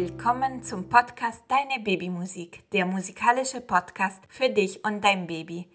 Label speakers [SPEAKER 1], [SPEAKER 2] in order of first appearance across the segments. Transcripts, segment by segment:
[SPEAKER 1] Willkommen zum Podcast Deine Babymusik, der musikalische Podcast für dich und dein Baby.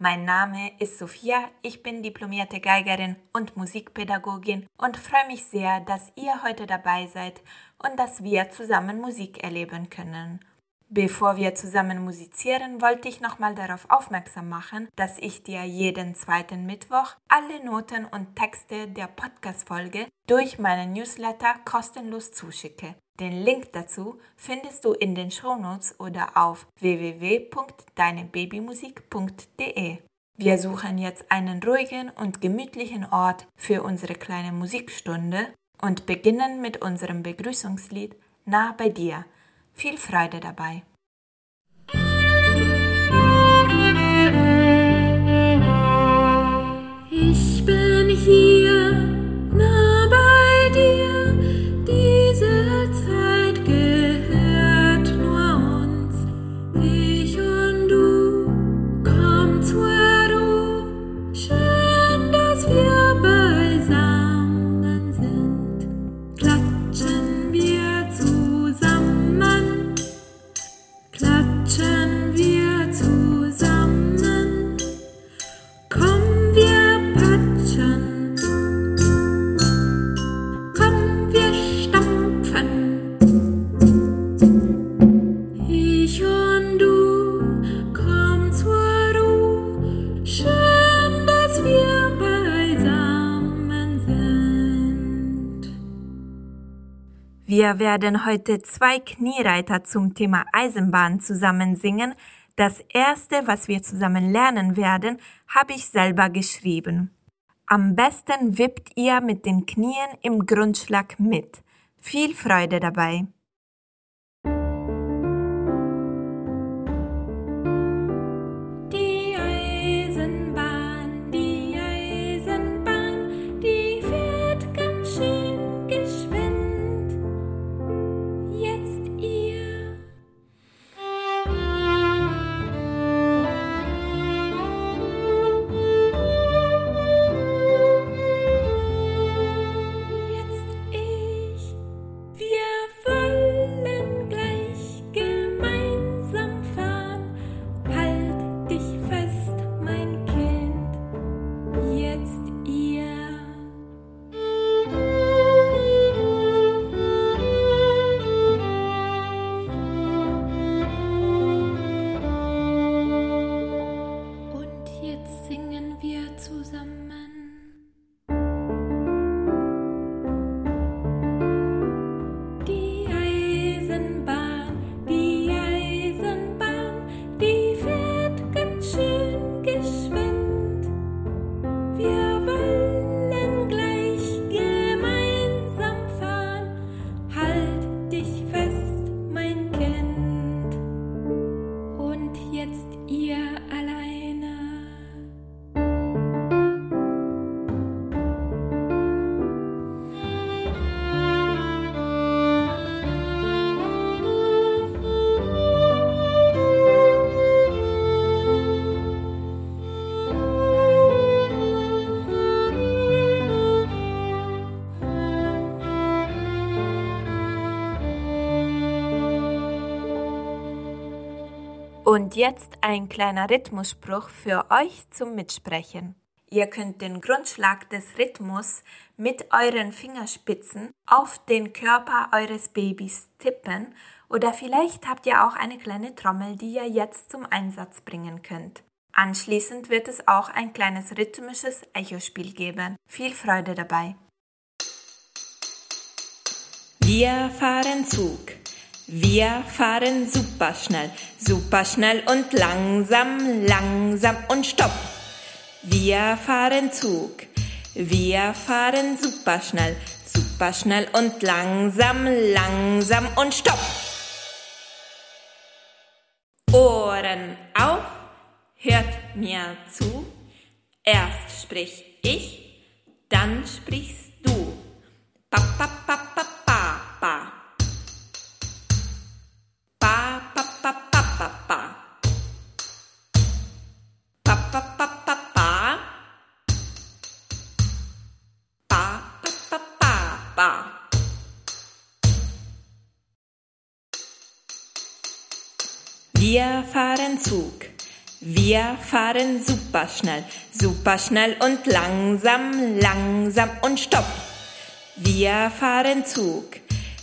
[SPEAKER 1] Mein Name ist Sophia, ich bin diplomierte Geigerin und Musikpädagogin und freue mich sehr, dass ihr heute dabei seid und dass wir zusammen Musik erleben können. Bevor wir zusammen musizieren, wollte ich nochmal darauf aufmerksam machen, dass ich dir jeden zweiten Mittwoch alle Noten und Texte der Podcast-Folge durch meinen Newsletter kostenlos zuschicke. Den Link dazu findest du in den Shownotes oder auf www.deinebabymusik.de. Wir suchen jetzt einen ruhigen und gemütlichen Ort für unsere kleine Musikstunde und beginnen mit unserem Begrüßungslied Nah bei dir – viel Freude dabei!
[SPEAKER 2] Clock Wir
[SPEAKER 1] werden heute zwei Kniereiter zum Thema Eisenbahn zusammen singen. Das erste, was wir zusammen lernen werden, habe ich selber geschrieben. Am besten wippt ihr mit den Knien im Grundschlag mit. Viel Freude dabei!
[SPEAKER 2] Jetzt
[SPEAKER 1] ein kleiner Rhythmusspruch für euch zum Mitsprechen. Ihr könnt den Grundschlag des Rhythmus mit euren Fingerspitzen auf den Körper eures Babys tippen oder vielleicht habt ihr auch eine kleine Trommel, die ihr jetzt zum Einsatz bringen könnt. Anschließend wird es auch ein kleines rhythmisches Echospiel geben. Viel Freude dabei! Wir fahren Zug. Wir fahren super schnell, super schnell und langsam, langsam und stopp. Wir fahren Zug. Wir fahren super schnell, super schnell und langsam, langsam und stopp. Ohren auf, hört mir zu. Erst sprich ich, dann sprichst du. Pa, pa, pa, Wir fahren Zug. Wir fahren super schnell, super schnell und langsam, langsam und stopp. Wir fahren Zug.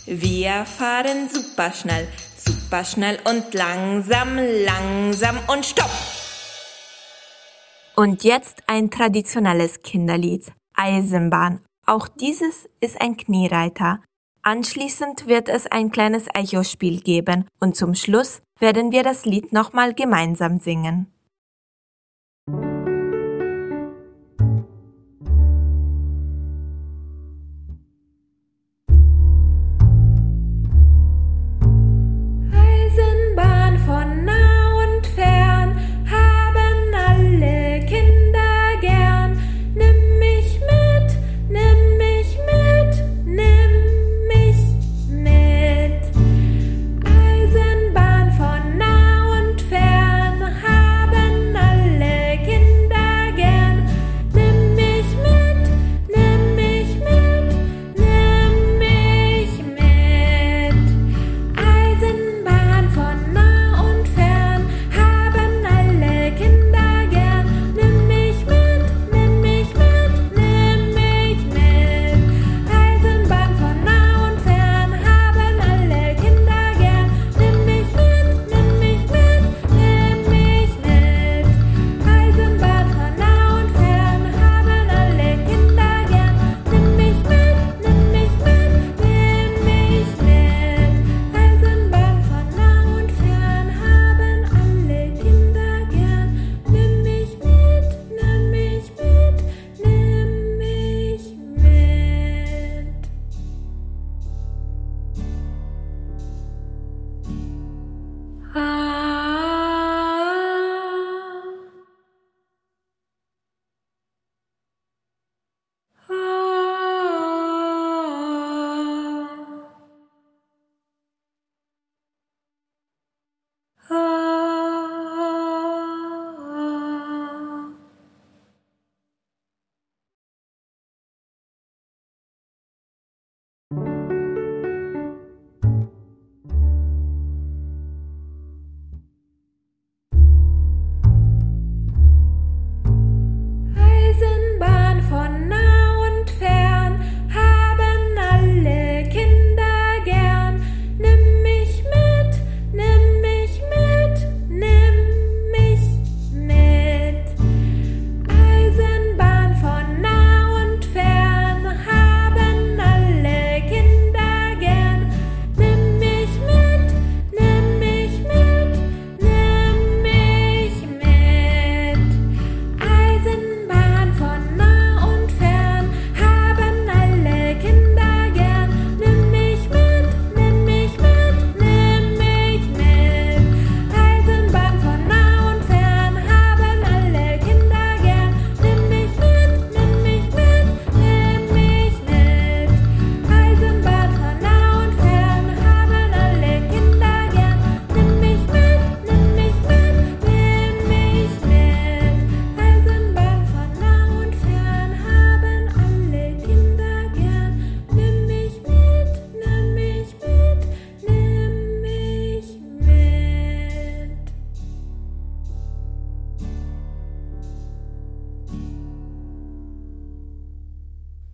[SPEAKER 1] Wir fahren super schnell, super schnell und langsam, langsam und stopp. Und jetzt ein traditionelles Kinderlied, Eisenbahn. Auch dieses ist ein Kniereiter. Anschließend wird es ein kleines Echospiel geben und zum Schluss werden wir das Lied nochmal gemeinsam singen.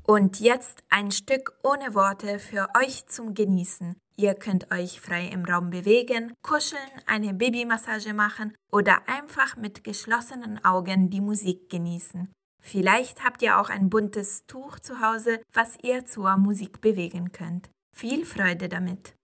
[SPEAKER 1] Und jetzt ein Stück ohne Worte für euch zum Genießen. Ihr könnt euch frei im Raum bewegen, kuscheln, eine Babymassage machen oder einfach mit geschlossenen Augen die Musik genießen. Vielleicht habt ihr auch ein buntes Tuch zu Hause, was ihr zur Musik bewegen könnt. Viel Freude damit!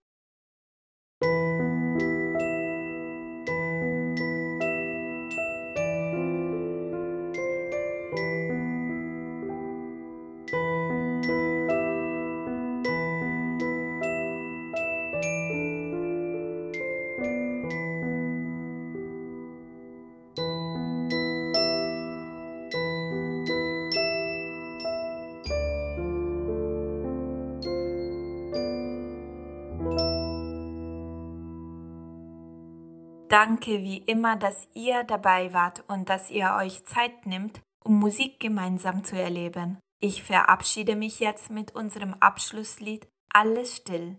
[SPEAKER 1] Danke wie immer, dass ihr dabei wart und dass ihr euch Zeit nimmt, um Musik gemeinsam zu erleben. Ich verabschiede mich jetzt mit unserem Abschlusslied Alles still.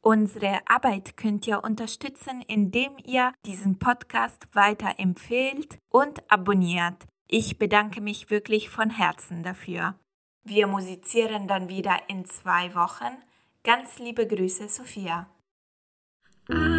[SPEAKER 1] Unsere Arbeit könnt ihr unterstützen, indem ihr diesen Podcast weiterempfehlt und abonniert. Ich bedanke mich wirklich von Herzen dafür. Wir musizieren dann wieder in zwei Wochen. Ganz liebe Grüße, Sophia.
[SPEAKER 2] Ah.